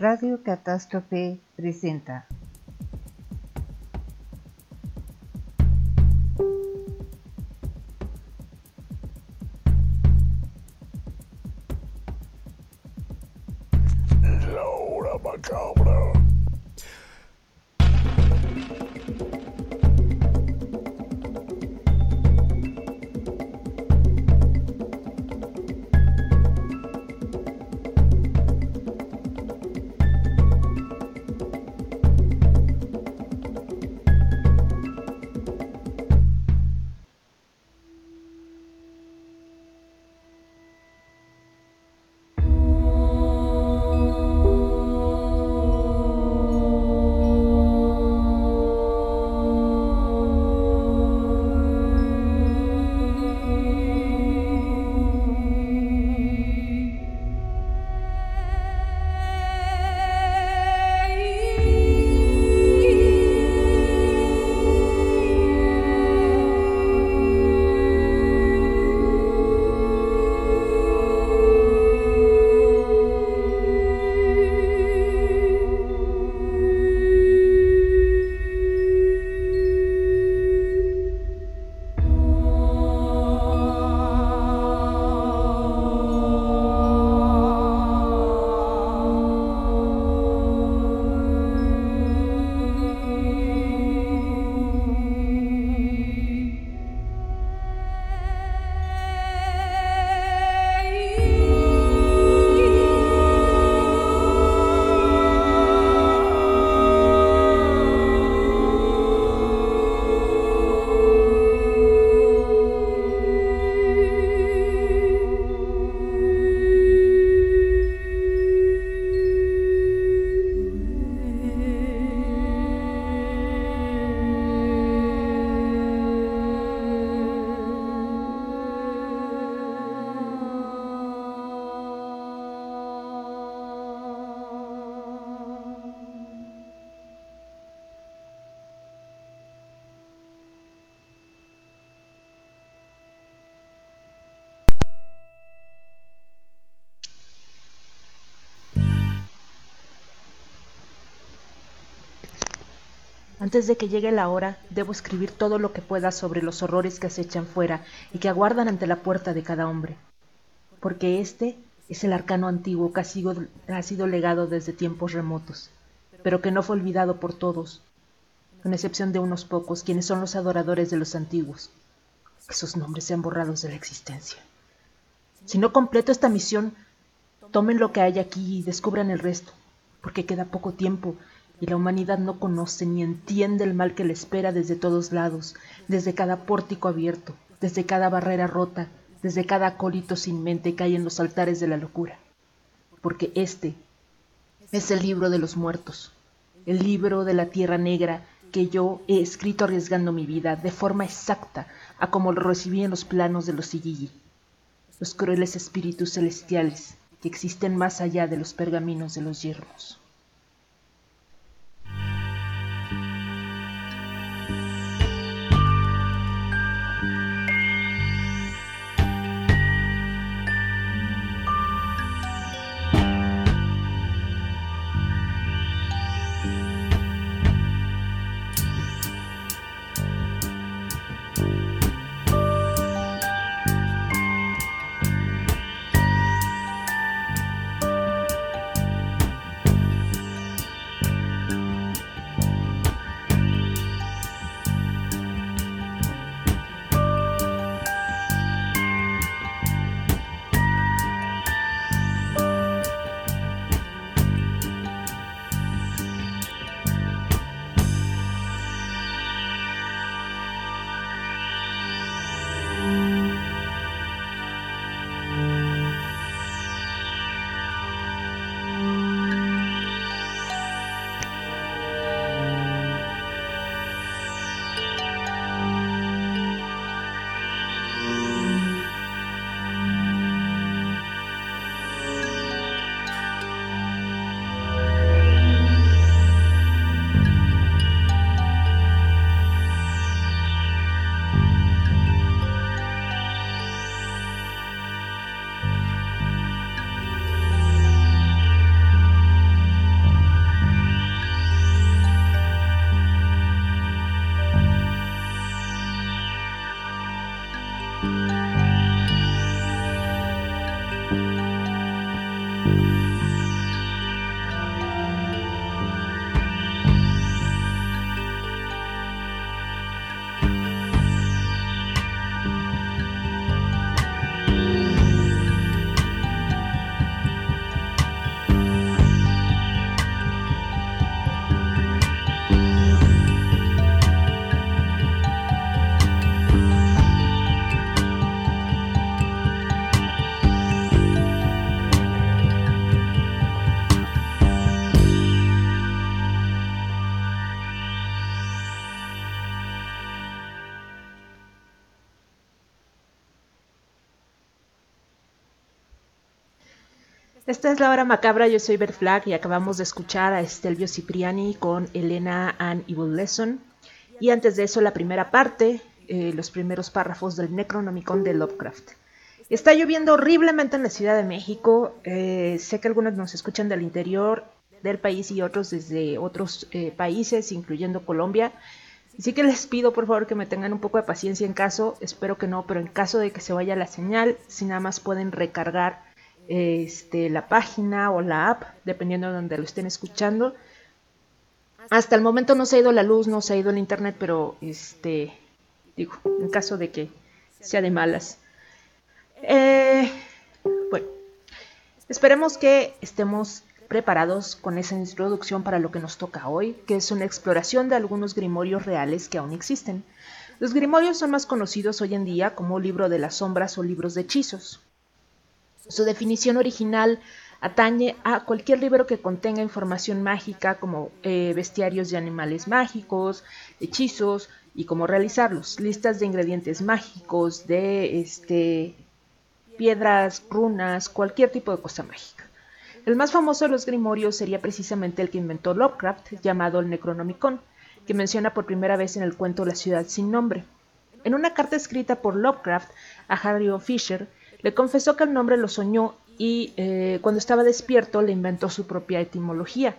Radio Catástrofe presenta. Antes de que llegue la hora, debo escribir todo lo que pueda sobre los horrores que acechan fuera y que aguardan ante la puerta de cada hombre. Porque este es el arcano antiguo que ha sido, legado desde tiempos remotos, pero que no fue olvidado por todos, con excepción de unos pocos, quienes son los adoradores de los antiguos. Que sus nombres sean borrados de la existencia. Si no completo esta misión, tomen lo que hay aquí y descubran el resto, porque queda poco tiempo y la humanidad no conoce ni entiende el mal que le espera desde todos lados, desde cada pórtico abierto, desde cada barrera rota, desde cada acólito sin mente que hay en los altares de la locura. Porque este es el libro de los muertos, el libro de la tierra negra que yo he escrito arriesgando mi vida de forma exacta a como lo recibí en los planos de los Sigilli, los crueles espíritus celestiales que existen más allá de los pergaminos de los yermos. Es la hora macabra, yo soy Bert Flag y acabamos de escuchar a Estelvio Cipriani con Elena and Evil Lesson. Y antes de eso la primera parte, eh, los primeros párrafos del Necronomicon de Lovecraft. Está lloviendo horriblemente en la Ciudad de México. Eh, sé que algunos nos escuchan del interior del país y otros desde otros eh, países, incluyendo Colombia. Así que les pido por favor que me tengan un poco de paciencia en caso, espero que no, pero en caso de que se vaya la señal, si nada más pueden recargar este, la página o la app, dependiendo de donde lo estén escuchando. Hasta el momento no se ha ido la luz, no se ha ido el internet, pero este, digo, en caso de que sea de malas. Eh, bueno, esperemos que estemos preparados con esa introducción para lo que nos toca hoy, que es una exploración de algunos grimorios reales que aún existen. Los grimorios son más conocidos hoy en día como libro de las sombras o libros de hechizos. Su definición original atañe a cualquier libro que contenga información mágica como eh, bestiarios de animales mágicos, hechizos y cómo realizarlos, listas de ingredientes mágicos, de este, piedras, runas, cualquier tipo de cosa mágica. El más famoso de los grimorios sería precisamente el que inventó Lovecraft, llamado el Necronomicon, que menciona por primera vez en el cuento La ciudad sin nombre. En una carta escrita por Lovecraft a Harry O. Fisher, le confesó que el nombre lo soñó y eh, cuando estaba despierto le inventó su propia etimología,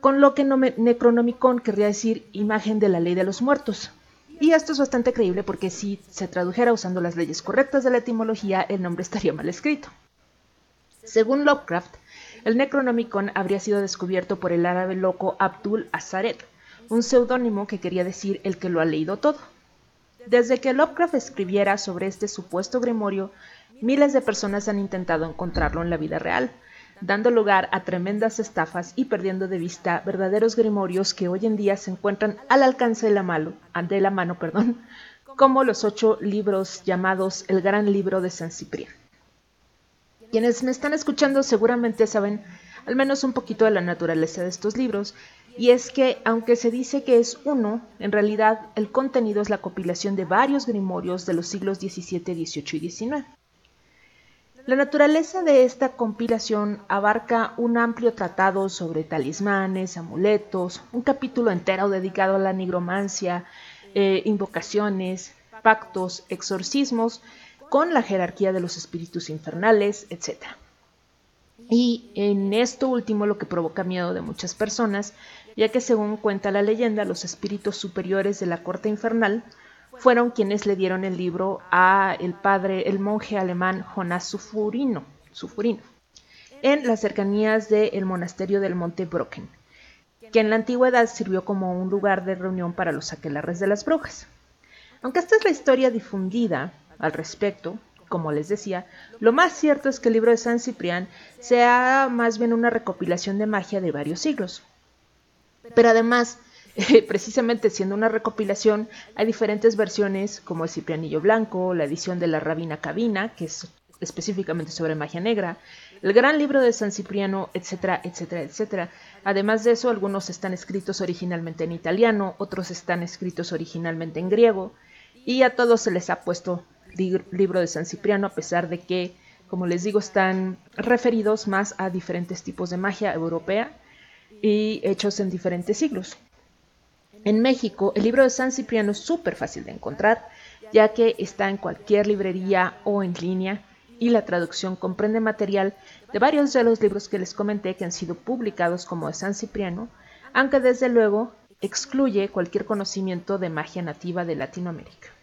con lo que Necronomicon querría decir imagen de la ley de los muertos. Y esto es bastante creíble porque si se tradujera usando las leyes correctas de la etimología, el nombre estaría mal escrito. Según Lovecraft, el Necronomicon habría sido descubierto por el árabe loco Abdul Azaret, un seudónimo que quería decir el que lo ha leído todo. Desde que Lovecraft escribiera sobre este supuesto grimorio, miles de personas han intentado encontrarlo en la vida real, dando lugar a tremendas estafas y perdiendo de vista verdaderos grimorios que hoy en día se encuentran al alcance de la mano, de la mano perdón, como los ocho libros llamados el Gran Libro de San Ciprián. Quienes me están escuchando seguramente saben al menos un poquito de la naturaleza de estos libros y es que, aunque se dice que es uno, en realidad el contenido es la compilación de varios grimorios de los siglos XVII, XVIII y XIX. La naturaleza de esta compilación abarca un amplio tratado sobre talismanes, amuletos, un capítulo entero dedicado a la nigromancia, eh, invocaciones, pactos, exorcismos, con la jerarquía de los espíritus infernales, etc. Y en esto último lo que provoca miedo de muchas personas, ya que según cuenta la leyenda, los espíritus superiores de la corte infernal fueron quienes le dieron el libro a el padre, el monje alemán Jonas Sufurino, en las cercanías del monasterio del Monte Brocken, que en la antigüedad sirvió como un lugar de reunión para los aquelarres de las brujas. Aunque esta es la historia difundida al respecto, como les decía, lo más cierto es que el libro de San Ciprián sea más bien una recopilación de magia de varios siglos. Pero además, precisamente siendo una recopilación, hay diferentes versiones como el Ciprianillo Blanco, la edición de la Rabina Cabina, que es específicamente sobre magia negra, el gran libro de San Cipriano, etcétera, etcétera, etcétera. Además de eso, algunos están escritos originalmente en italiano, otros están escritos originalmente en griego, y a todos se les ha puesto libro de San Cipriano, a pesar de que, como les digo, están referidos más a diferentes tipos de magia europea y hechos en diferentes siglos. En México, el libro de San Cipriano es súper fácil de encontrar, ya que está en cualquier librería o en línea y la traducción comprende material de varios de los libros que les comenté que han sido publicados como de San Cipriano, aunque desde luego excluye cualquier conocimiento de magia nativa de Latinoamérica.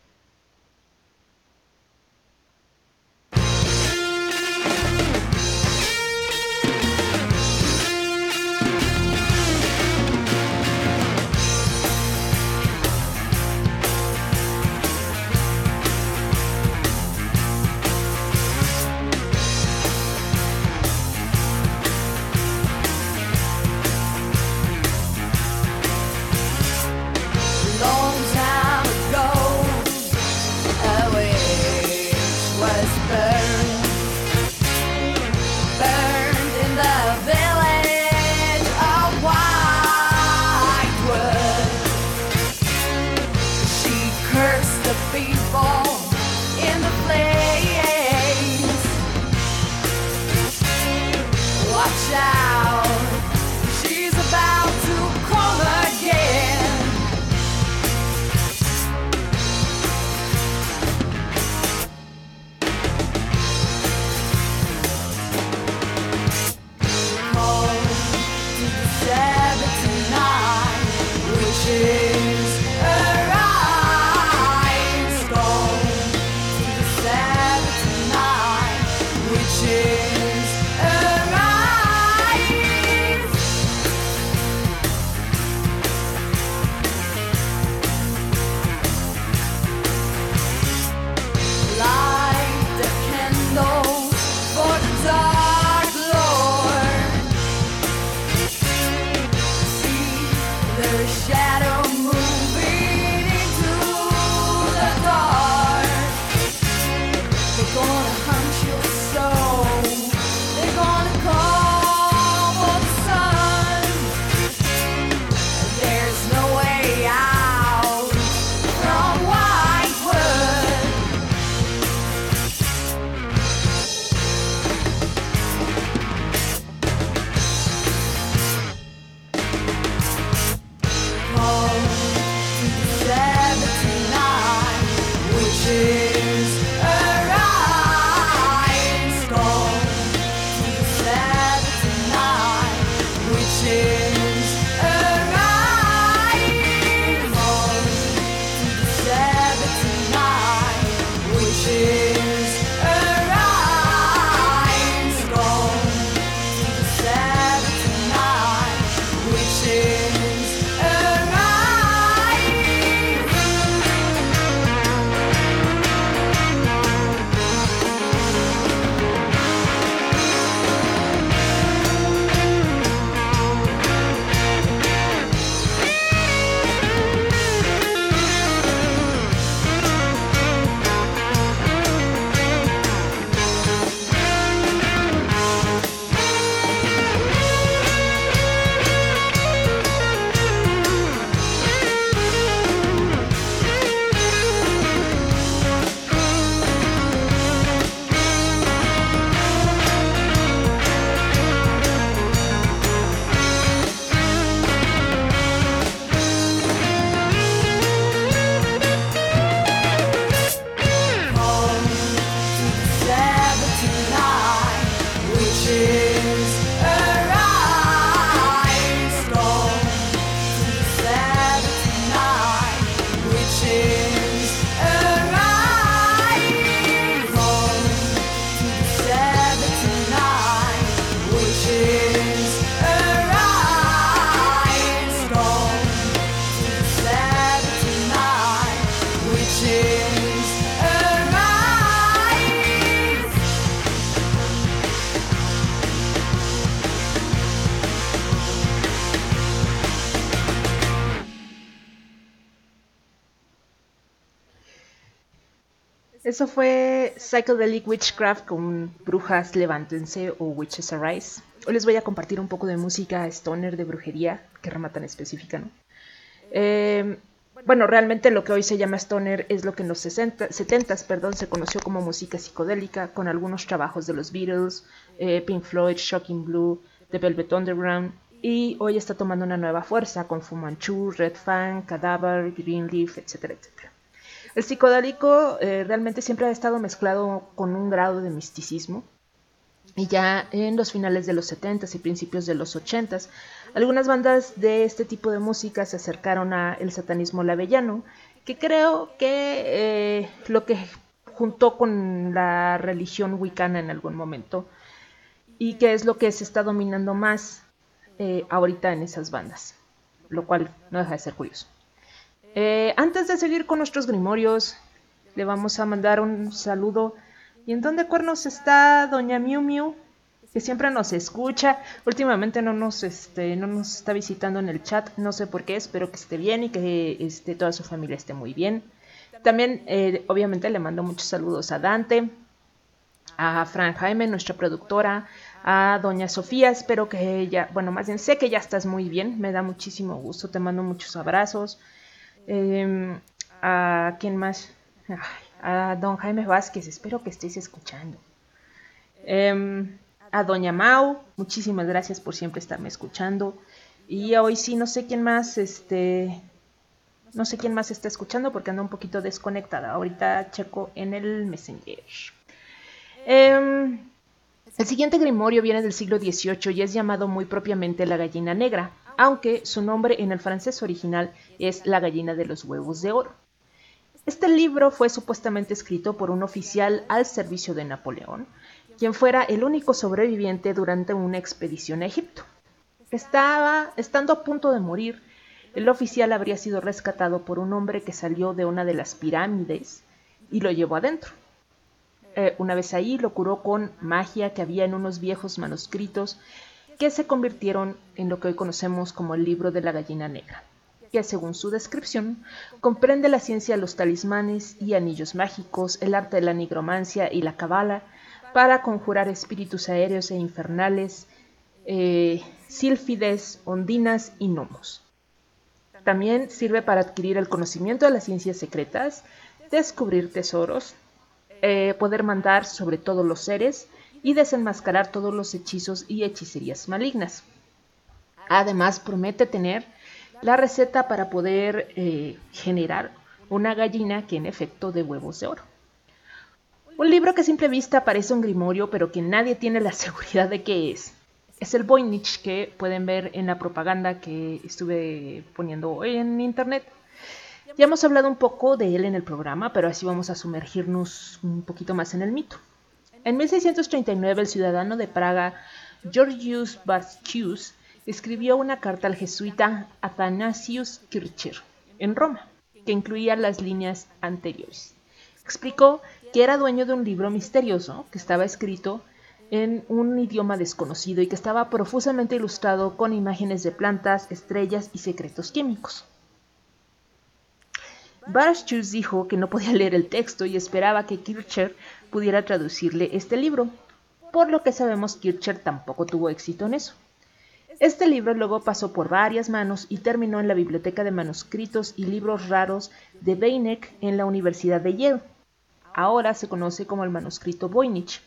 Eso fue Psychedelic Witchcraft con Brujas Levántense o Witches Arise. Hoy les voy a compartir un poco de música stoner de brujería, que rama tan específica, ¿no? Eh, bueno, realmente lo que hoy se llama stoner es lo que en los 60, 70 perdón, se conoció como música psicodélica, con algunos trabajos de los Beatles, eh, Pink Floyd, Shocking Blue, The Velvet Underground, y hoy está tomando una nueva fuerza con Fu Manchu, Red Fang, Cadaver, Greenleaf, etcétera, etcétera. El psicodélico eh, realmente siempre ha estado mezclado con un grado de misticismo. Y ya en los finales de los 70s y principios de los 80s, algunas bandas de este tipo de música se acercaron a el satanismo lavellano, que creo que eh, lo que juntó con la religión wicana en algún momento, y que es lo que se está dominando más eh, ahorita en esas bandas, lo cual no deja de ser curioso. Eh, antes de seguir con nuestros grimorios, le vamos a mandar un saludo. ¿Y en dónde cuernos está Doña Miu Miu? Que siempre nos escucha. Últimamente no nos, este, no nos está visitando en el chat. No sé por qué. Espero que esté bien y que este, toda su familia esté muy bien. También, eh, obviamente, le mando muchos saludos a Dante, a Fran Jaime, nuestra productora, a Doña Sofía. Espero que ella, bueno, más bien sé que ya estás muy bien. Me da muchísimo gusto. Te mando muchos abrazos. Em, a quién más, a don Jaime Vázquez, espero que estéis escuchando. Em, a doña Mau, muchísimas gracias por siempre estarme escuchando. Y hoy sí, no sé quién más, este, no sé quién más está escuchando porque ando un poquito desconectada. Ahorita checo en el Messenger. Em, el siguiente grimorio viene del siglo XVIII y es llamado muy propiamente la gallina negra aunque su nombre en el francés original es La gallina de los huevos de oro. Este libro fue supuestamente escrito por un oficial al servicio de Napoleón, quien fuera el único sobreviviente durante una expedición a Egipto. Estaba, estando a punto de morir, el oficial habría sido rescatado por un hombre que salió de una de las pirámides y lo llevó adentro. Eh, una vez ahí lo curó con magia que había en unos viejos manuscritos que se convirtieron en lo que hoy conocemos como el libro de la gallina negra, que según su descripción comprende la ciencia de los talismanes y anillos mágicos, el arte de la nigromancia y la cabala, para conjurar espíritus aéreos e infernales, eh, sílfides, ondinas y gnomos. También sirve para adquirir el conocimiento de las ciencias secretas, descubrir tesoros, eh, poder mandar sobre todos los seres, y desenmascarar todos los hechizos y hechicerías malignas. Además, promete tener la receta para poder eh, generar una gallina que en efecto de huevos de oro. Un libro que a simple vista parece un grimorio, pero que nadie tiene la seguridad de qué es. Es el Voynich que pueden ver en la propaganda que estuve poniendo hoy en internet. Ya hemos hablado un poco de él en el programa, pero así vamos a sumergirnos un poquito más en el mito. En 1639 el ciudadano de Praga, Georgius Bartschus, escribió una carta al jesuita Athanasius Kircher en Roma, que incluía las líneas anteriores. Explicó que era dueño de un libro misterioso que estaba escrito en un idioma desconocido y que estaba profusamente ilustrado con imágenes de plantas, estrellas y secretos químicos. Bartschus dijo que no podía leer el texto y esperaba que Kircher pudiera traducirle este libro. Por lo que sabemos, Kircher tampoco tuvo éxito en eso. Este libro luego pasó por varias manos y terminó en la Biblioteca de Manuscritos y Libros Raros de Beineck en la Universidad de Yale. Ahora se conoce como el manuscrito Voynich.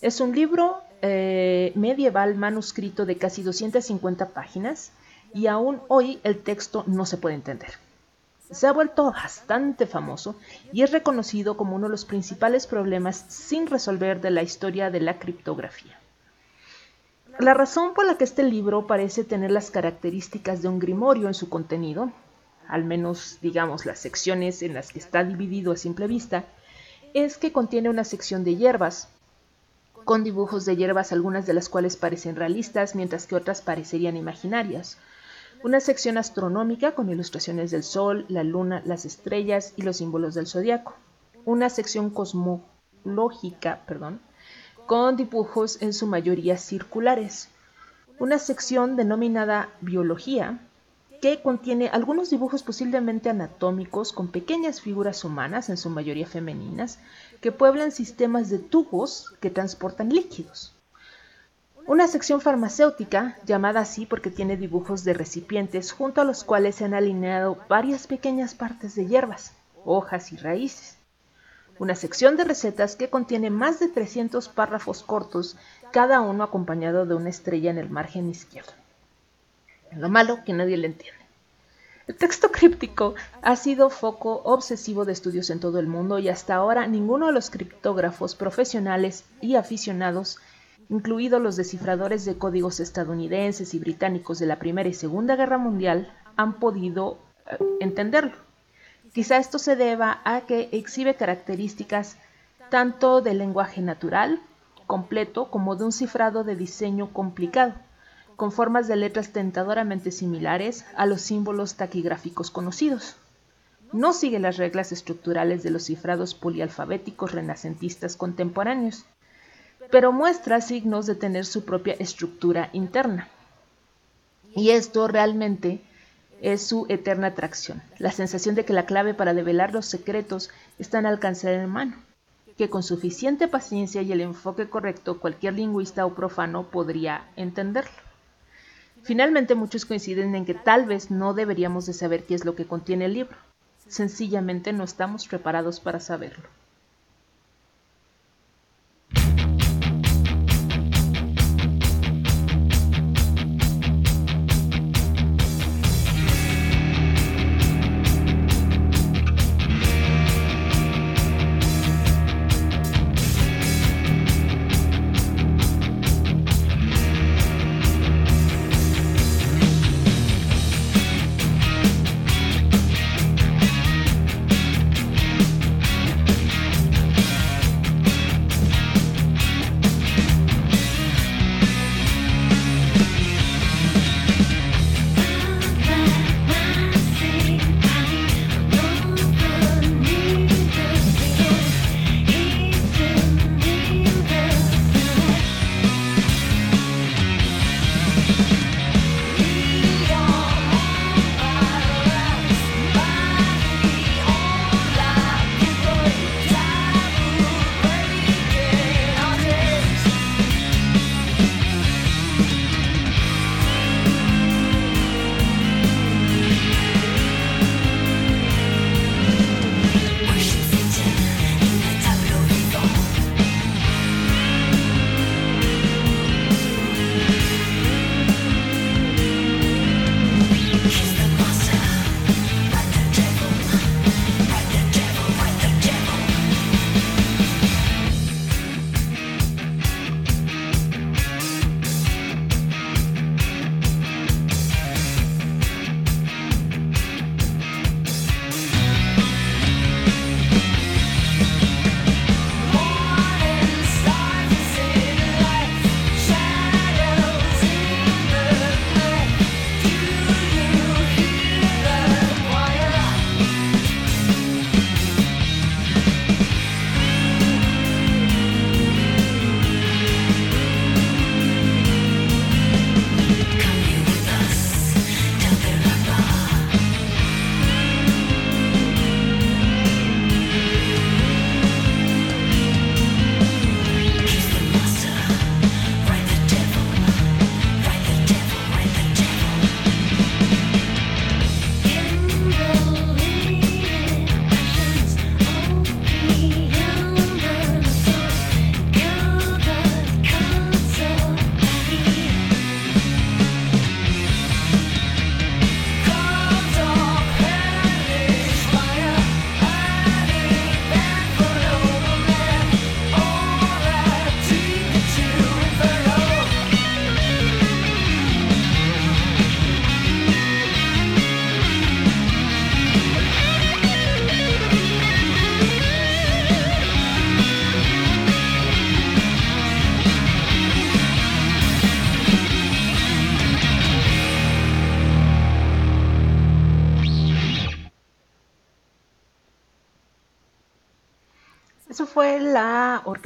Es un libro eh, medieval manuscrito de casi 250 páginas y aún hoy el texto no se puede entender se ha vuelto bastante famoso y es reconocido como uno de los principales problemas sin resolver de la historia de la criptografía. La razón por la que este libro parece tener las características de un grimorio en su contenido, al menos digamos las secciones en las que está dividido a simple vista, es que contiene una sección de hierbas, con dibujos de hierbas algunas de las cuales parecen realistas mientras que otras parecerían imaginarias, una sección astronómica con ilustraciones del Sol, la Luna, las estrellas y los símbolos del zodiaco, una sección cosmológica, perdón, con dibujos en su mayoría circulares, una sección denominada Biología, que contiene algunos dibujos posiblemente anatómicos con pequeñas figuras humanas, en su mayoría femeninas, que pueblan sistemas de tubos que transportan líquidos. Una sección farmacéutica, llamada así porque tiene dibujos de recipientes junto a los cuales se han alineado varias pequeñas partes de hierbas, hojas y raíces. Una sección de recetas que contiene más de 300 párrafos cortos, cada uno acompañado de una estrella en el margen izquierdo. Lo malo que nadie le entiende. El texto críptico ha sido foco obsesivo de estudios en todo el mundo y hasta ahora ninguno de los criptógrafos profesionales y aficionados incluidos los descifradores de códigos estadounidenses y británicos de la Primera y Segunda Guerra Mundial, han podido eh, entenderlo. Quizá esto se deba a que exhibe características tanto del lenguaje natural, completo, como de un cifrado de diseño complicado, con formas de letras tentadoramente similares a los símbolos taquigráficos conocidos. No sigue las reglas estructurales de los cifrados polialfabéticos renacentistas contemporáneos, pero muestra signos de tener su propia estructura interna. Y esto realmente es su eterna atracción, la sensación de que la clave para develar los secretos está en alcanzar en mano, que con suficiente paciencia y el enfoque correcto cualquier lingüista o profano podría entenderlo. Finalmente muchos coinciden en que tal vez no deberíamos de saber qué es lo que contiene el libro, sencillamente no estamos preparados para saberlo.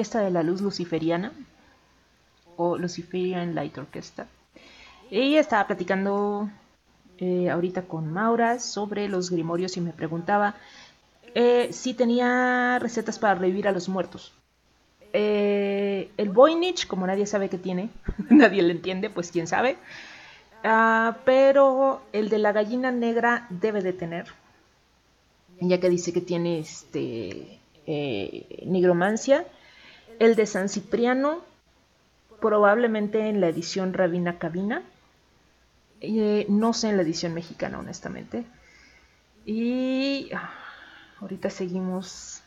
Orquesta de la Luz Luciferiana o Luciferian Light Orchestra. Ella estaba platicando eh, ahorita con Maura sobre los grimorios y me preguntaba eh, si tenía recetas para revivir a los muertos. Eh, el Voynich, como nadie sabe que tiene, nadie le entiende, pues quién sabe. Ah, pero el de la gallina negra debe de tener, ya que dice que tiene este nigromancia. El de San Cipriano, probablemente en la edición Rabina Cabina. Eh, no sé en la edición mexicana, honestamente. Y ah, ahorita seguimos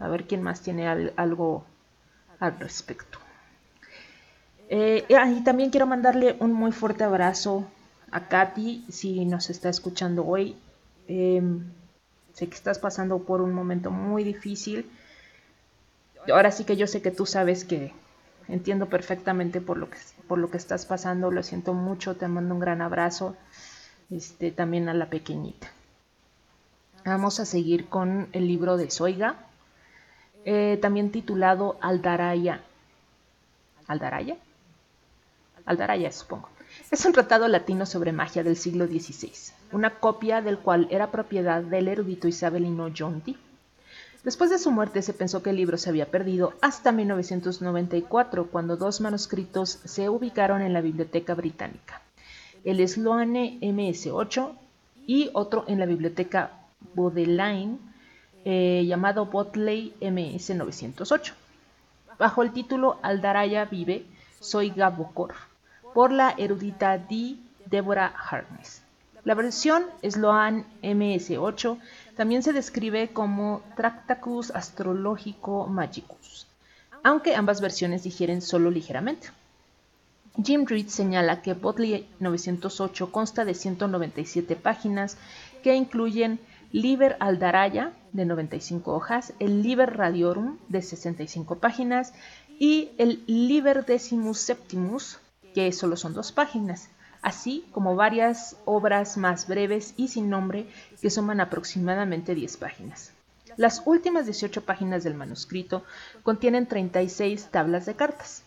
a ver quién más tiene algo al respecto. Eh, ah, y también quiero mandarle un muy fuerte abrazo a Katy, si nos está escuchando hoy. Em, sé que estás pasando por un momento muy difícil. Ahora sí que yo sé que tú sabes que entiendo perfectamente por lo que, por lo que estás pasando, lo siento mucho, te mando un gran abrazo, este, también a la pequeñita. Vamos a seguir con el libro de Soiga, eh, también titulado Aldaraya. ¿Aldaraya? Aldaraya, supongo. Es un tratado latino sobre magia del siglo XVI, una copia del cual era propiedad del erudito isabelino Dee Después de su muerte se pensó que el libro se había perdido hasta 1994, cuando dos manuscritos se ubicaron en la Biblioteca Británica, el Sloane MS-8 y otro en la Biblioteca Bodleian eh, llamado Botley MS-908, bajo el título Aldaraya vive, soy Gabokor, por la erudita D. Deborah Harkness. La versión Sloan MS-8 también se describe como Tractacus Astrologico Magicus, aunque ambas versiones difieren solo ligeramente. Jim Reed señala que Botley 908 consta de 197 páginas que incluyen Liber Aldaraya de 95 hojas, el Liber Radiorum de 65 páginas y el Liber Decimus Septimus, que solo son dos páginas así como varias obras más breves y sin nombre que suman aproximadamente 10 páginas. Las últimas 18 páginas del manuscrito contienen 36 tablas de cartas.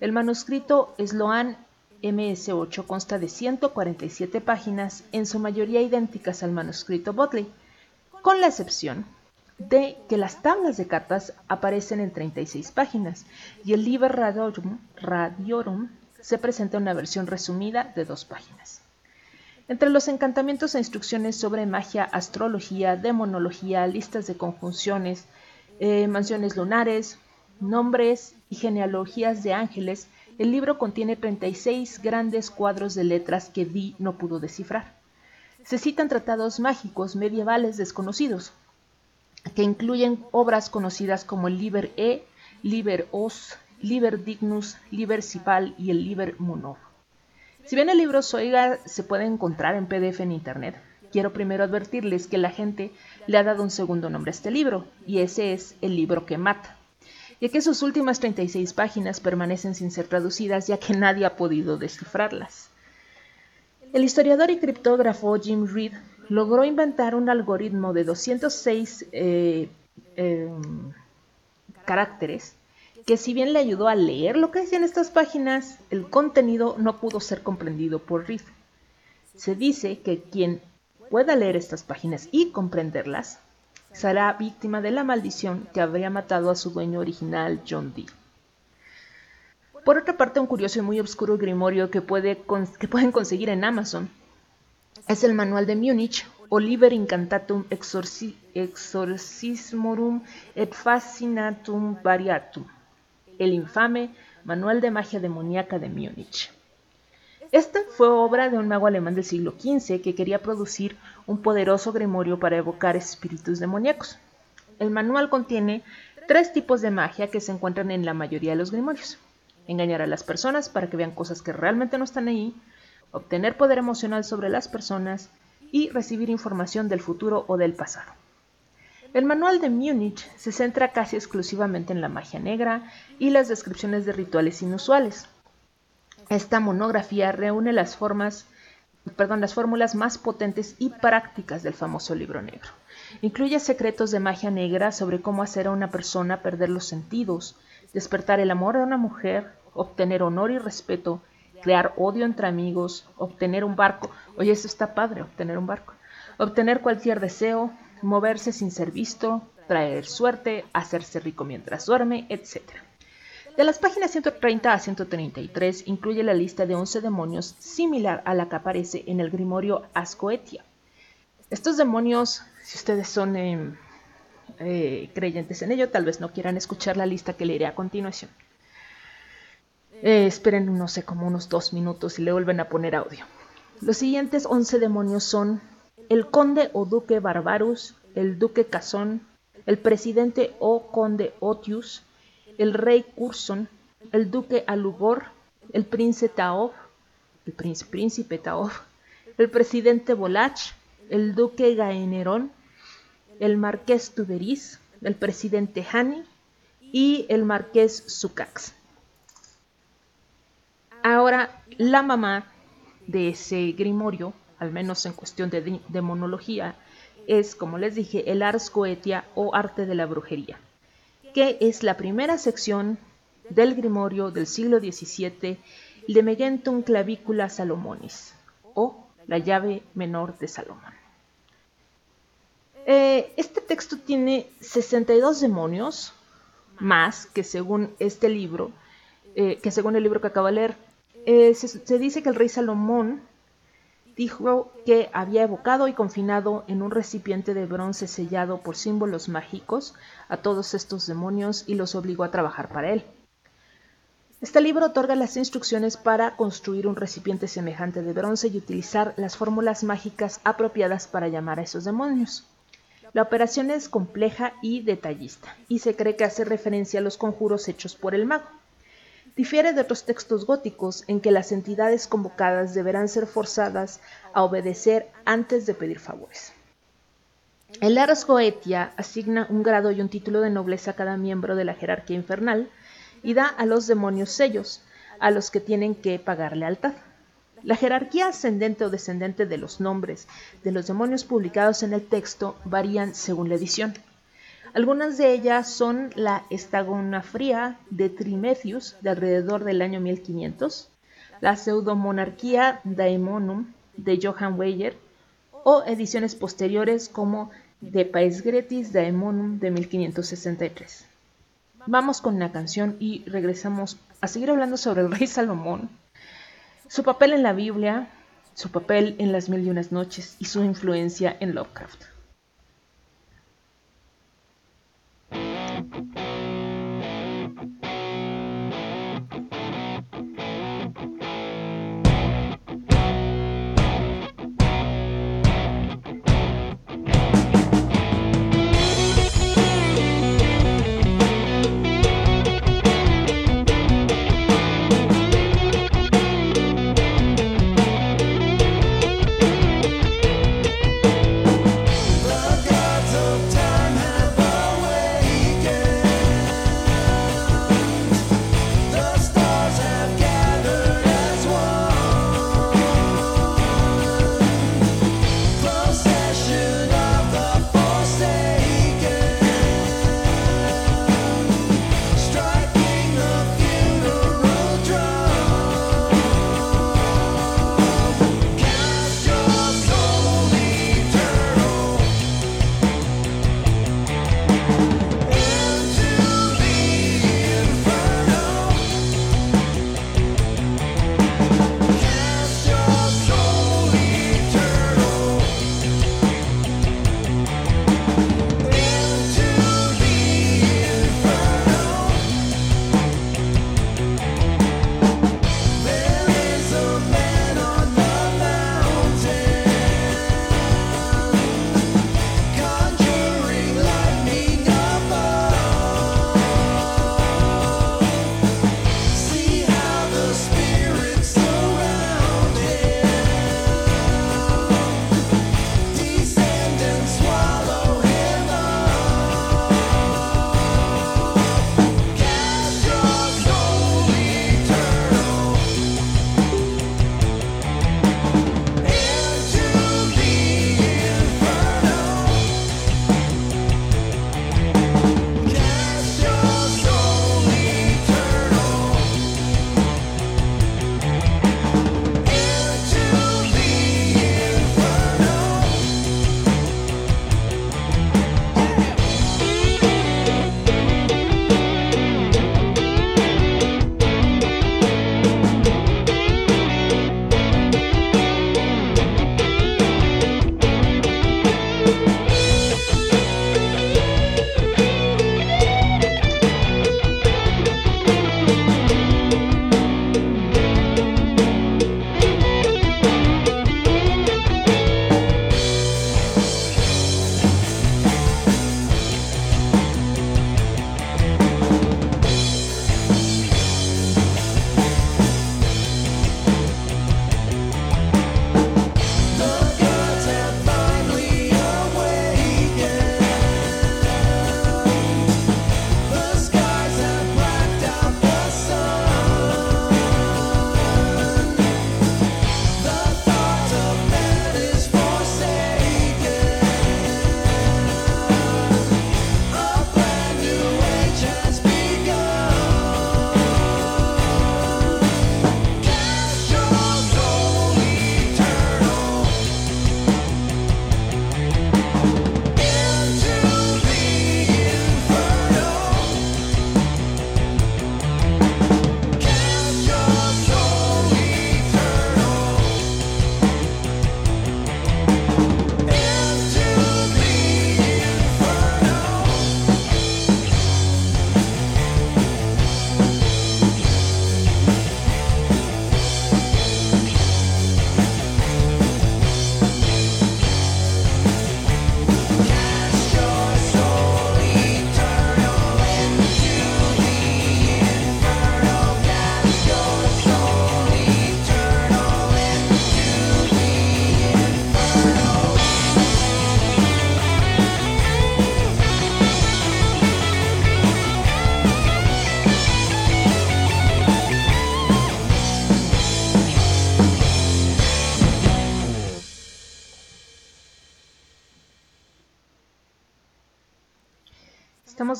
El manuscrito Sloan MS8 consta de 147 páginas, en su mayoría idénticas al manuscrito Botley, con la excepción de que las tablas de cartas aparecen en 36 páginas y el Liber Radiorum, Radiorum se presenta una versión resumida de dos páginas. Entre los encantamientos e instrucciones sobre magia, astrología, demonología, listas de conjunciones, eh, mansiones lunares, nombres y genealogías de ángeles, el libro contiene 36 grandes cuadros de letras que Dee no pudo descifrar. Se citan tratados mágicos medievales desconocidos, que incluyen obras conocidas como Liber E, Liber Os, Liber Dignus, Liber Cipal y el Liber Munov. Si bien el libro Soiga se puede encontrar en PDF en Internet, quiero primero advertirles que la gente le ha dado un segundo nombre a este libro, y ese es el libro que mata, ya que sus últimas 36 páginas permanecen sin ser traducidas ya que nadie ha podido descifrarlas. El historiador y criptógrafo Jim Reed logró inventar un algoritmo de 206 eh, em, caracteres que si bien le ayudó a leer lo que decían estas páginas, el contenido no pudo ser comprendido por Reed. Se dice que quien pueda leer estas páginas y comprenderlas será víctima de la maldición que habría matado a su dueño original, John Dee. Por otra parte, un curioso y muy oscuro grimorio que, puede, que pueden conseguir en Amazon es el manual de Múnich, Oliver Incantatum Exorcismorum et Fascinatum Variatum, el infame Manual de Magia Demoníaca de Múnich. Esta fue obra de un mago alemán del siglo XV que quería producir un poderoso grimorio para evocar espíritus demoníacos. El manual contiene tres tipos de magia que se encuentran en la mayoría de los grimorios. Engañar a las personas para que vean cosas que realmente no están ahí, obtener poder emocional sobre las personas y recibir información del futuro o del pasado. El manual de Múnich se centra casi exclusivamente en la magia negra y las descripciones de rituales inusuales. Esta monografía reúne las formas, las fórmulas más potentes y prácticas del famoso libro negro. Incluye secretos de magia negra sobre cómo hacer a una persona perder los sentidos, despertar el amor de una mujer, obtener honor y respeto, crear odio entre amigos, obtener un barco. Oye, eso está padre, obtener un barco. Obtener cualquier deseo, moverse sin ser visto, traer suerte, hacerse rico mientras duerme, etc. De las páginas 130 a 133 incluye la lista de 11 demonios similar a la que aparece en el grimorio Ascoetia. Estos demonios, si ustedes son em, eh, creyentes en ello, tal vez no quieran escuchar la lista que leeré a continuación. Eh, esperen, no sé, como unos dos minutos y le vuelven a poner audio. Los siguientes 11 demonios son el conde o duque Barbarus, el duque Casón, el presidente o conde Otius, el rey Curson, el duque Alugor, el príncipe Taof, el príncipe Taof, el presidente Volach, el duque Gaenerón, el marqués Tuberis, el presidente Hani y el marqués Sucax. Ahora, la mamá de ese grimorio, al menos en cuestión de demonología, es, como les dije, el Ars Goetia o arte de la brujería, que es la primera sección del grimorio del siglo XVII de Megentum Clavicula Salomonis, o la llave menor de Salomón. Eh, este texto tiene 62 demonios, más que según este libro, eh, que según el libro que acabo de leer, eh, se, dice que el rey Salomón dijo que había evocado y confinado en un recipiente de bronce sellado por símbolos mágicos a todos estos demonios y los obligó a trabajar para él. Este libro otorga las instrucciones para construir un recipiente semejante de bronce y utilizar las fórmulas mágicas apropiadas para llamar a esos demonios. La operación es compleja y detallista, y se cree que hace referencia a los conjuros hechos por el mago. Difiere de otros textos góticos en que las entidades convocadas deberán ser forzadas a obedecer antes de pedir favores. El Ars Goetia asigna un grado y un título de nobleza a cada miembro de la jerarquía infernal y da a los demonios sellos, a los que tienen que pagar lealtad. La jerarquía ascendente o descendente de los nombres de los demonios publicados en el texto varían según la edición. Algunas de ellas son la estagonafría de Trimetius de alrededor del año 1500, la pseudomonarquía daemonum de Johann Weyer o ediciones posteriores como de Paesgretis daemonum de 1563. Vamos con una canción y regresamos a seguir hablando sobre el rey Salomón, su papel en la Biblia, su papel en las mil y unas noches y su influencia en Lovecraft.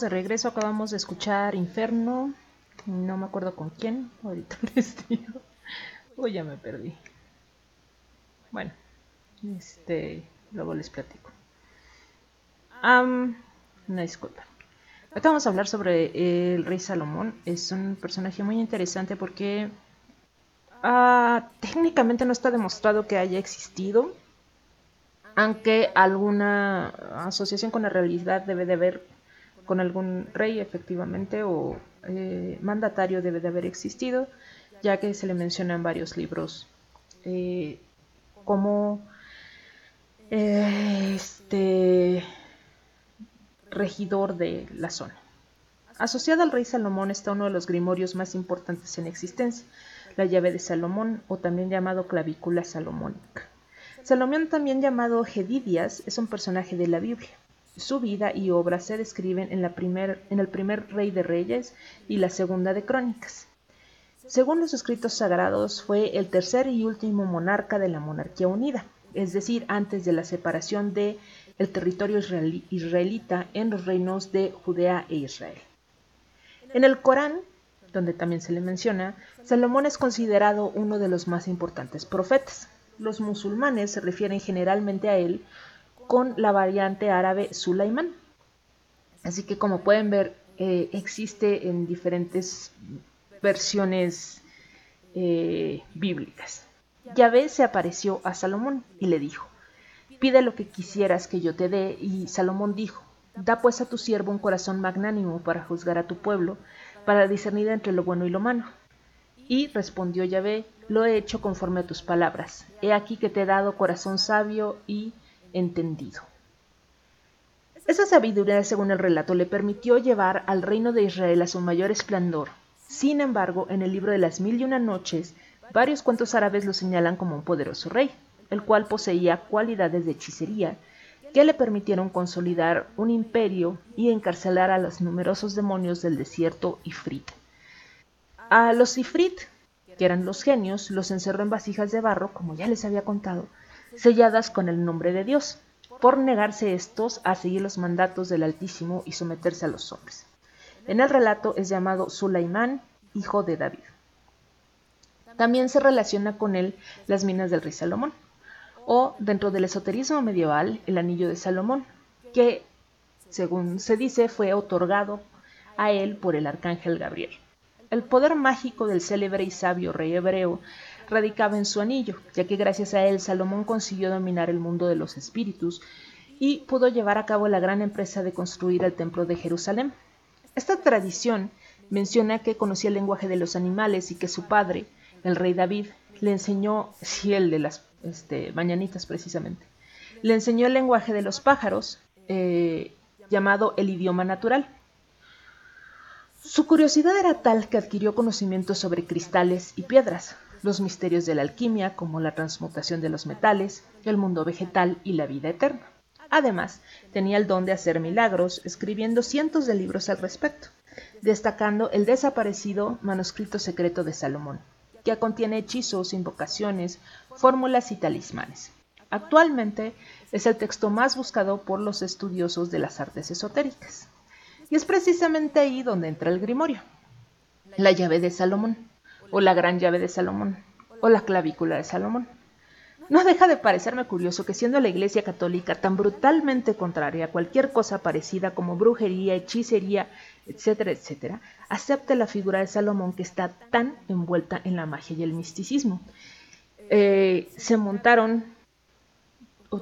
De regreso, acabamos de escuchar Inferno. No me acuerdo con quién. Ahorita les digo. Uy, ya me perdí. Bueno, este, luego les platico. Um, disculpa. Ahorita vamos a hablar sobre el rey Salomón. Es un personaje muy interesante porque uh, técnicamente no está demostrado que haya existido. Aunque alguna asociación con la realidad debe de haber con algún rey efectivamente o eh, mandatario debe de haber existido, ya que se le menciona en varios libros eh, como eh, este regidor de la zona. Asociado al rey Salomón está uno de los grimorios más importantes en existencia, la llave de Salomón o también llamado clavícula salomónica. Salomón también llamado Gedidias es un personaje de la Biblia. Su vida y obra se describen en, la primer, en el primer Rey de Reyes y la segunda de Crónicas. Según los escritos sagrados, fue el tercer y último monarca de la monarquía unida, es decir, antes de la separación de el territorio israelita en los reinos de Judea e Israel. En el Corán, donde también se le menciona, Salomón es considerado uno de los más importantes profetas. Los musulmanes se refieren generalmente a él con la variante árabe Sulaimán. Así que como pueden ver, eh, existe en diferentes versiones eh, bíblicas. Yahvé se apareció a Salomón y le dijo, pide lo que quisieras que yo te dé. Y Salomón dijo, da pues a tu siervo un corazón magnánimo para juzgar a tu pueblo, para discernir entre lo bueno y lo malo. Y respondió Yahvé, lo he hecho conforme a tus palabras. He aquí que te he dado corazón sabio y entendido. Esa sabiduría, según el relato, le permitió llevar al reino de Israel a su mayor esplendor. Sin embargo, en el libro de las mil y una noches, varios cuentos árabes lo señalan como un poderoso rey, el cual poseía cualidades de hechicería que le permitieron consolidar un imperio y encarcelar a los numerosos demonios del desierto Ifrit. A los Ifrit, que eran los genios, los encerró en vasijas de barro, como ya les había contado, selladas con el nombre de Dios, por negarse estos a seguir los mandatos del Altísimo y someterse a los hombres. En el relato es llamado Sulaimán, hijo de David. También se relaciona con él las minas del rey Salomón, o dentro del esoterismo medieval, el anillo de Salomón, que, según se dice, fue otorgado a él por el arcángel Gabriel. El poder mágico del célebre y sabio rey hebreo radicaba en su anillo, ya que gracias a él Salomón consiguió dominar el mundo de los espíritus y pudo llevar a cabo la gran empresa de construir el templo de Jerusalén. Esta tradición menciona que conocía el lenguaje de los animales y que su padre, el rey David, le enseñó, si el de las este, mañanitas precisamente, le enseñó el lenguaje de los pájaros, eh, llamado el idioma natural. Su curiosidad era tal que adquirió conocimientos sobre cristales y piedras, los misterios de la alquimia como la transmutación de los metales, el mundo vegetal y la vida eterna. Además, tenía el don de hacer milagros, escribiendo cientos de libros al respecto, destacando el desaparecido manuscrito secreto de Salomón, que contiene hechizos, invocaciones, fórmulas y talismanes. Actualmente es el texto más buscado por los estudiosos de las artes esotéricas. Y es precisamente ahí donde entra el grimorio, la llave de Salomón o la gran llave de Salomón, o la clavícula de Salomón. No deja de parecerme curioso que siendo la Iglesia Católica tan brutalmente contraria a cualquier cosa parecida como brujería, hechicería, etcétera, etcétera, acepte la figura de Salomón que está tan envuelta en la magia y el misticismo. Eh, se montaron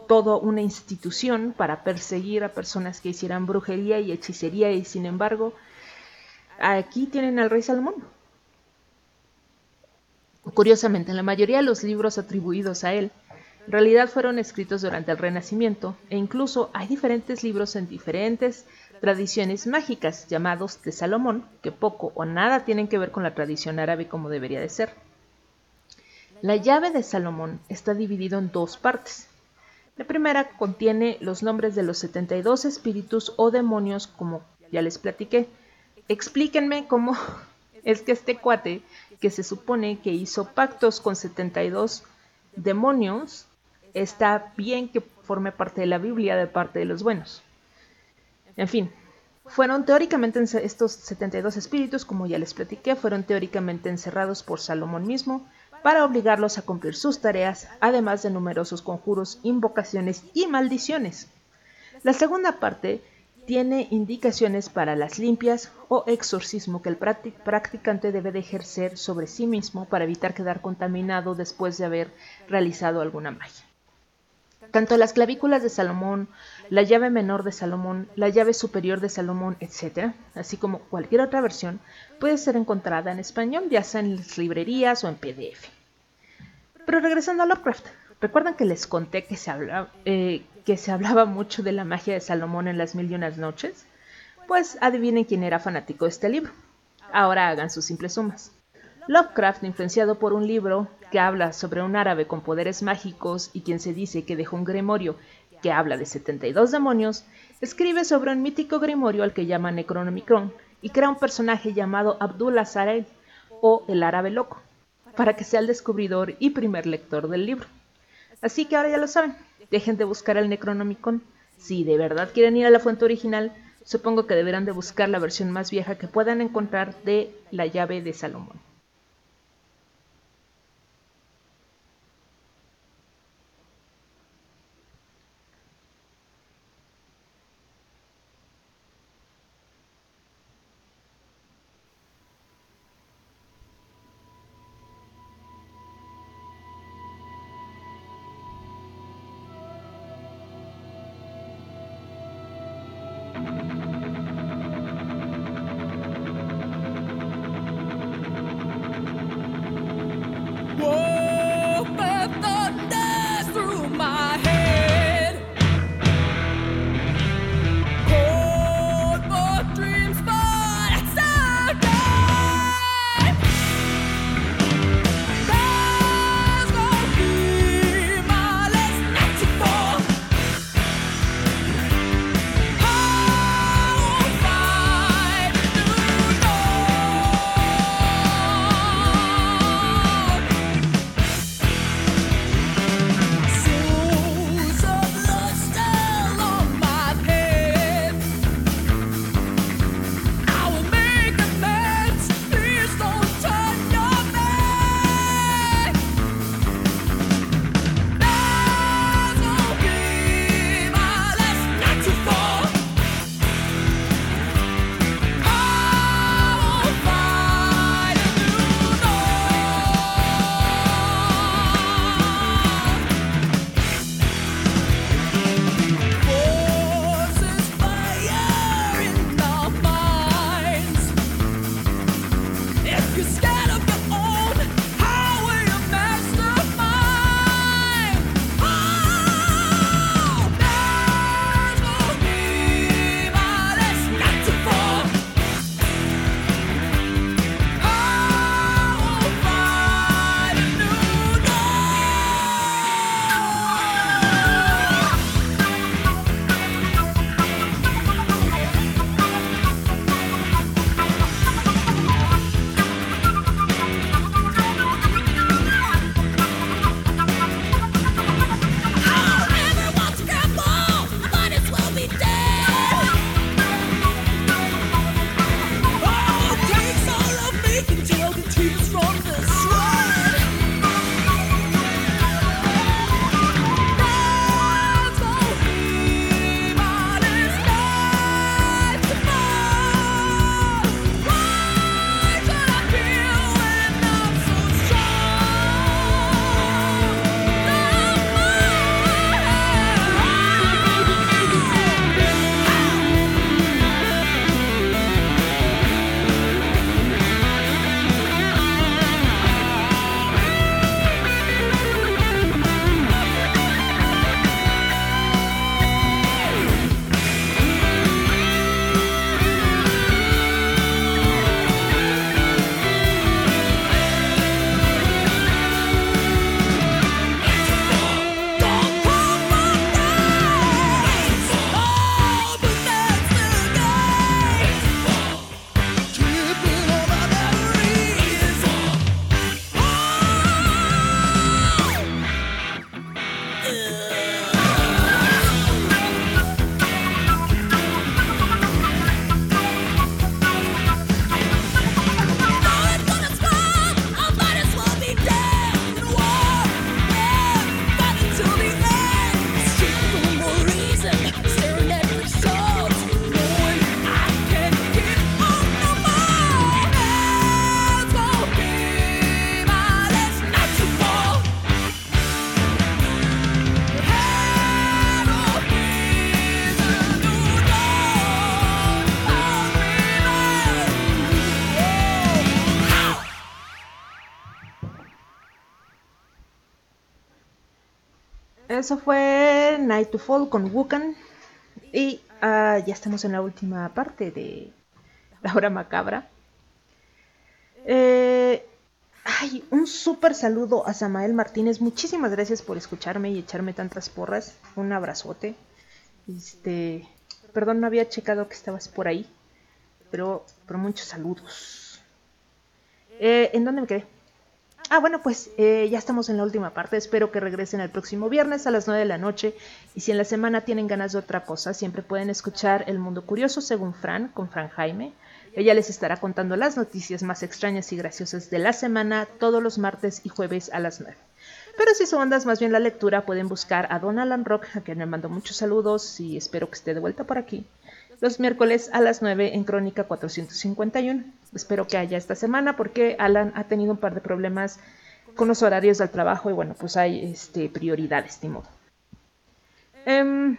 toda una institución para perseguir a personas que hicieran brujería y hechicería y sin embargo aquí tienen al rey Salomón Curiosamente, la mayoría de los libros atribuidos a él en realidad fueron escritos durante el Renacimiento e incluso hay diferentes libros en diferentes tradiciones mágicas llamados de Salomón que poco o nada tienen que ver con la tradición árabe como debería de ser. La llave de Salomón está dividido en dos partes. La primera contiene los nombres de los 72 espíritus o demonios como ya les platiqué. Explíquenme cómo es que este cuate que se supone que hizo pactos con 72 demonios, está bien que forme parte de la Biblia de parte de los buenos. En fin, Fueron teóricamente estos 72 espíritus, como ya les platiqué, fueron teóricamente encerrados por Salomón mismo para obligarlos a cumplir sus tareas, además de numerosos conjuros, invocaciones y maldiciones. La segunda parte tiene indicaciones para las limpias o exorcismo que el practicante debe de ejercer sobre sí mismo para evitar quedar contaminado después de haber realizado alguna magia. Tanto las clavículas de Salomón, la llave menor de Salomón, la llave superior de Salomón, etc., así como cualquier otra versión, puede ser encontrada en español, ya sea en las librerías o en PDF. Pero regresando a Lovecraft, ¿recuerdan que les conté que se, hablaba, eh, que se hablaba mucho de la magia de Salomón en las mil y unas noches? Pues adivinen quién era fanático de este libro. Ahora hagan sus simples sumas. Lovecraft, influenciado por un libro que habla sobre un árabe con poderes mágicos y quien se dice que dejó un grimorio que habla de 72 demonios, escribe sobre un mítico grimorio al que llama Necronomicon y crea un personaje llamado Abdullah Sarel o el árabe loco, para que sea el descubridor y primer lector del libro. Así que ahora ya lo saben, dejen de buscar el Necronomicon. Si de verdad quieren ir a la fuente original, supongo que deberán de buscar la versión más vieja que puedan encontrar de la llave de Salomón. Eso fue Night to Fall con Wukan. Y ah, ya estamos en la última parte de la hora macabra. Eh, ay, un súper saludo a Samael Martínez. Muchísimas gracias por escucharme y echarme tantas porras. Un abrazote. Este, perdón, no había checado que estabas por ahí. Pero, pero muchos saludos. Eh, ¿En dónde me quedé? Ah, bueno, pues eh, ya estamos en la última parte. Espero que regresen el próximo viernes a las 9 de la noche. Y si en la semana tienen ganas de otra cosa, siempre pueden escuchar El Mundo Curioso según Fran, con Fran Jaime. Ella les estará contando las noticias más extrañas y graciosas de la semana todos los martes y jueves a las 9. Pero si son ondas más bien la lectura, pueden buscar a Don Alan Rock, a quien le mando muchos saludos y espero que esté de vuelta por aquí. Los miércoles a las 9 en Crónica 451. Espero que haya esta semana porque Alan ha tenido un par de problemas con los horarios del trabajo y bueno, pues hay este, prioridades, de modo. Em,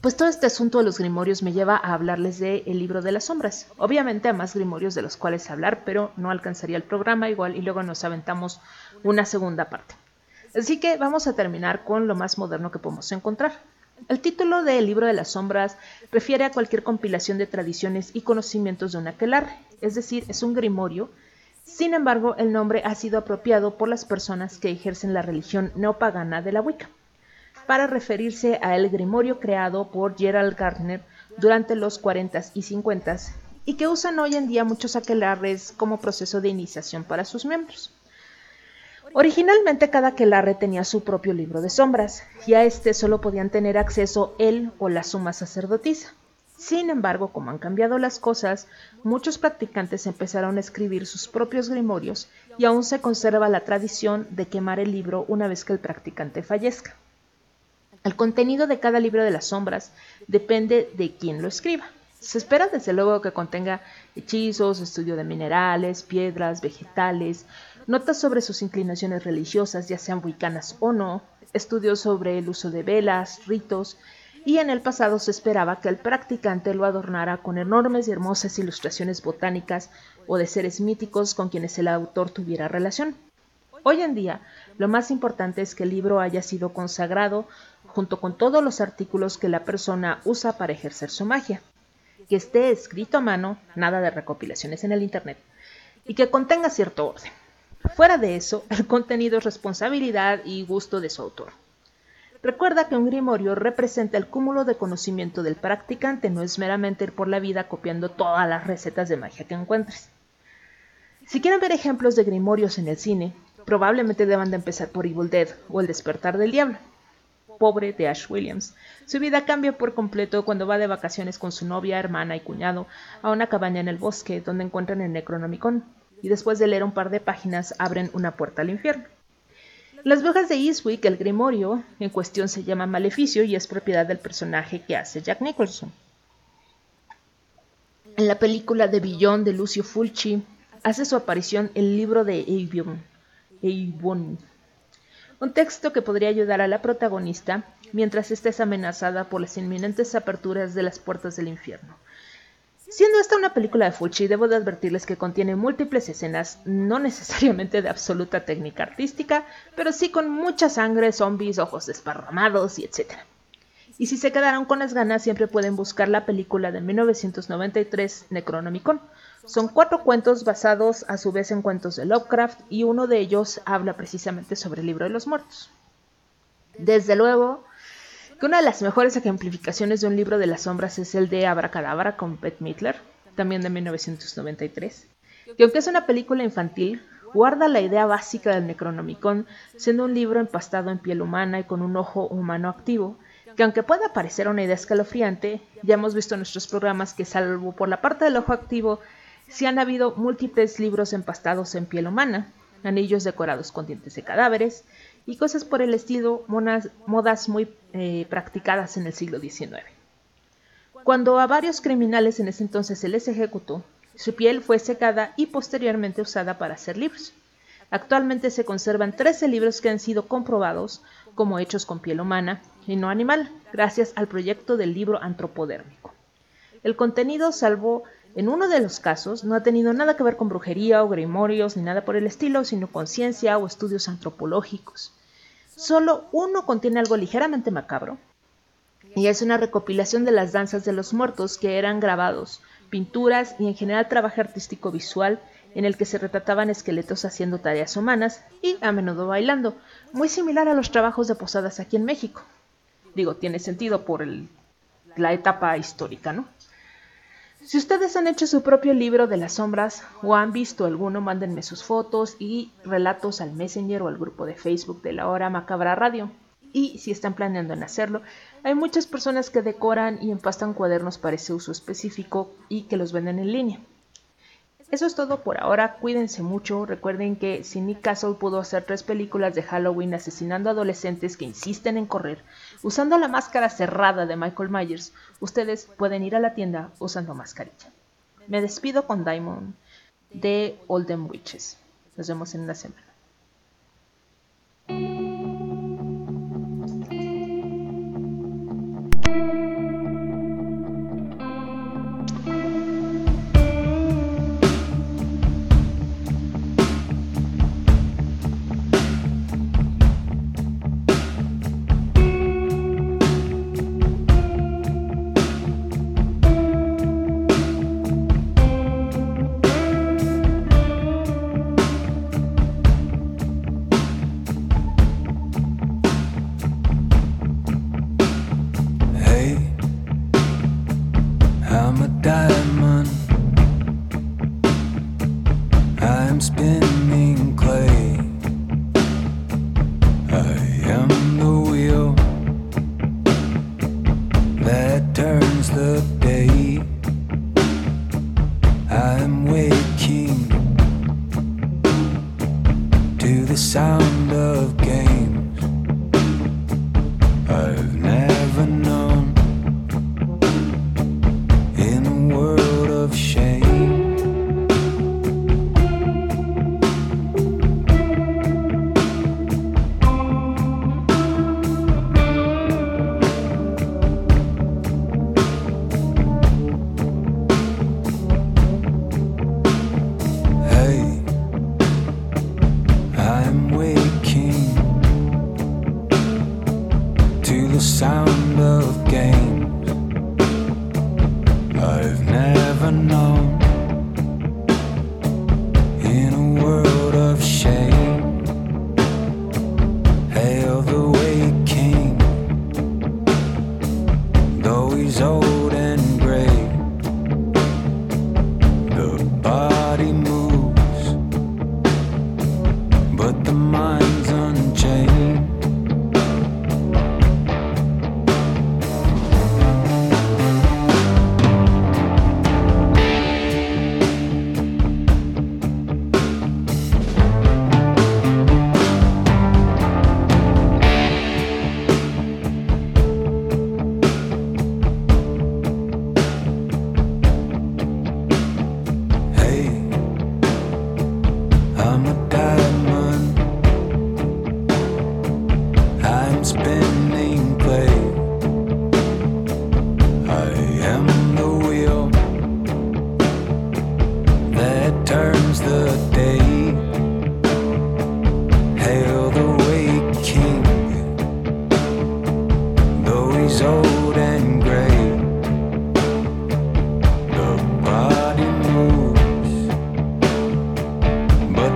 pues todo este asunto de los grimorios me lleva a hablarles de El libro de las sombras. Obviamente a más grimorios de los cuales hablar, pero no alcanzaría el programa igual y luego nos aventamos una segunda parte. Así que vamos a terminar con lo más moderno que podemos encontrar. El título de El libro de las sombras refiere a cualquier compilación de tradiciones y conocimientos de un aquelarre, es decir, es un grimorio. Sin embargo, el nombre ha sido apropiado por las personas que ejercen la religión neopagana de la Wicca, para referirse a el grimorio creado por Gerald Gardner durante los 40s y 50s y que usan hoy en día muchos aquelarres como proceso de iniciación para sus miembros. Originalmente cada aquelarre tenía su propio libro de sombras, y a este solo podían tener acceso él o la suma sacerdotisa. Sin embargo, como han cambiado las cosas, muchos practicantes empezaron a escribir sus propios grimorios y aún se conserva la tradición de quemar el libro una vez que el practicante fallezca. El contenido de cada libro de las sombras depende de quién lo escriba. Se espera desde luego que contenga hechizos, estudio de minerales, piedras, vegetales, notas sobre sus inclinaciones religiosas, ya sean wiccanas o no, estudios sobre el uso de velas, ritos, y en el pasado se esperaba que el practicante lo adornara con enormes y hermosas ilustraciones botánicas o de seres míticos con quienes el autor tuviera relación. Hoy en día, lo más importante es que el libro haya sido consagrado junto con todos los artículos que la persona usa para ejercer su magia, que esté escrito a mano, nada de recopilaciones en el Internet, y que contenga cierto orden. Fuera de eso, el contenido es responsabilidad y gusto de su autor. Recuerda que un grimorio representa el cúmulo de conocimiento del practicante, no es meramente ir por la vida copiando todas las recetas de magia que encuentres. Si quieren ver ejemplos de grimorios en el cine, probablemente deban de empezar por Evil Dead o El despertar del diablo. Pobre de Ash Williams. Su vida cambia por completo cuando va de vacaciones con su novia, hermana y cuñado a una cabaña en el bosque donde encuentran el Necronomicon y después de leer un par de páginas abren una puerta al infierno. Las brujas de Eastwick, el grimorio en cuestión se llama Maleficio y es propiedad del personaje que hace Jack Nicholson. En la película de Billón de Lucio Fulci hace su aparición el libro de Avon, un texto que podría ayudar a la protagonista mientras estés amenazada por las inminentes aperturas de las puertas del infierno. Siendo esta una película de Fulci, debo de advertirles que contiene múltiples escenas, no necesariamente de absoluta técnica artística, pero sí con mucha sangre, zombies, ojos desparramados y etc. Y si se quedaron con las ganas, siempre pueden buscar la película de 1993, Necronomicon. Son cuatro cuentos basados a su vez en cuentos de Lovecraft y uno de ellos habla precisamente sobre el libro de los muertos. Desde luego, una de las mejores ejemplificaciones de un libro de las sombras es el de Abracadabra con Bette Midler, también de 1993, que aunque es una película infantil, guarda la idea básica del Necronomicon, siendo un libro empastado en piel humana y con un ojo humano activo, que aunque pueda parecer una idea escalofriante, ya hemos visto en nuestros programas que salvo por la parte del ojo activo, sí han habido múltiples libros empastados en piel humana, anillos decorados con dientes de cadáveres, y cosas por el estilo, modas muy eh, practicadas en el siglo XIX. Cuando a varios criminales en ese entonces se les ejecutó, su piel fue secada y posteriormente usada para hacer libros. Actualmente se conservan 13 libros que han sido comprobados como hechos con piel humana y no animal, gracias al proyecto del libro antropodérmico. El contenido, salvo en uno de los casos, no ha tenido nada que ver con brujería o grimorios ni nada por el estilo, sino con ciencia o estudios antropológicos. Solo uno contiene algo ligeramente macabro, y es una recopilación de las danzas de los muertos que eran grabados, pinturas y en general trabajo artístico visual en el que se retrataban esqueletos haciendo tareas humanas y a menudo bailando, muy similar a los trabajos de posadas aquí en México. Digo, tiene sentido por la etapa histórica, ¿no? Si ustedes han hecho su propio libro de las sombras o han visto alguno, mándenme sus fotos y relatos al Messenger o al grupo de Facebook de la Hora Macabra Radio. Y si están planeando en hacerlo, hay muchas personas que decoran y empastan cuadernos para ese uso específico y que los venden en línea. Eso es todo por ahora, cuídense mucho, recuerden que si Nick Castle pudo hacer tres películas de Halloween asesinando adolescentes que insisten en correr, usando la máscara cerrada de Michael Myers, ustedes pueden ir a la tienda usando mascarilla. Me despido con Diamond de Olden Witches. Nos vemos en una semana.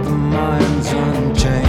the mind's unchained.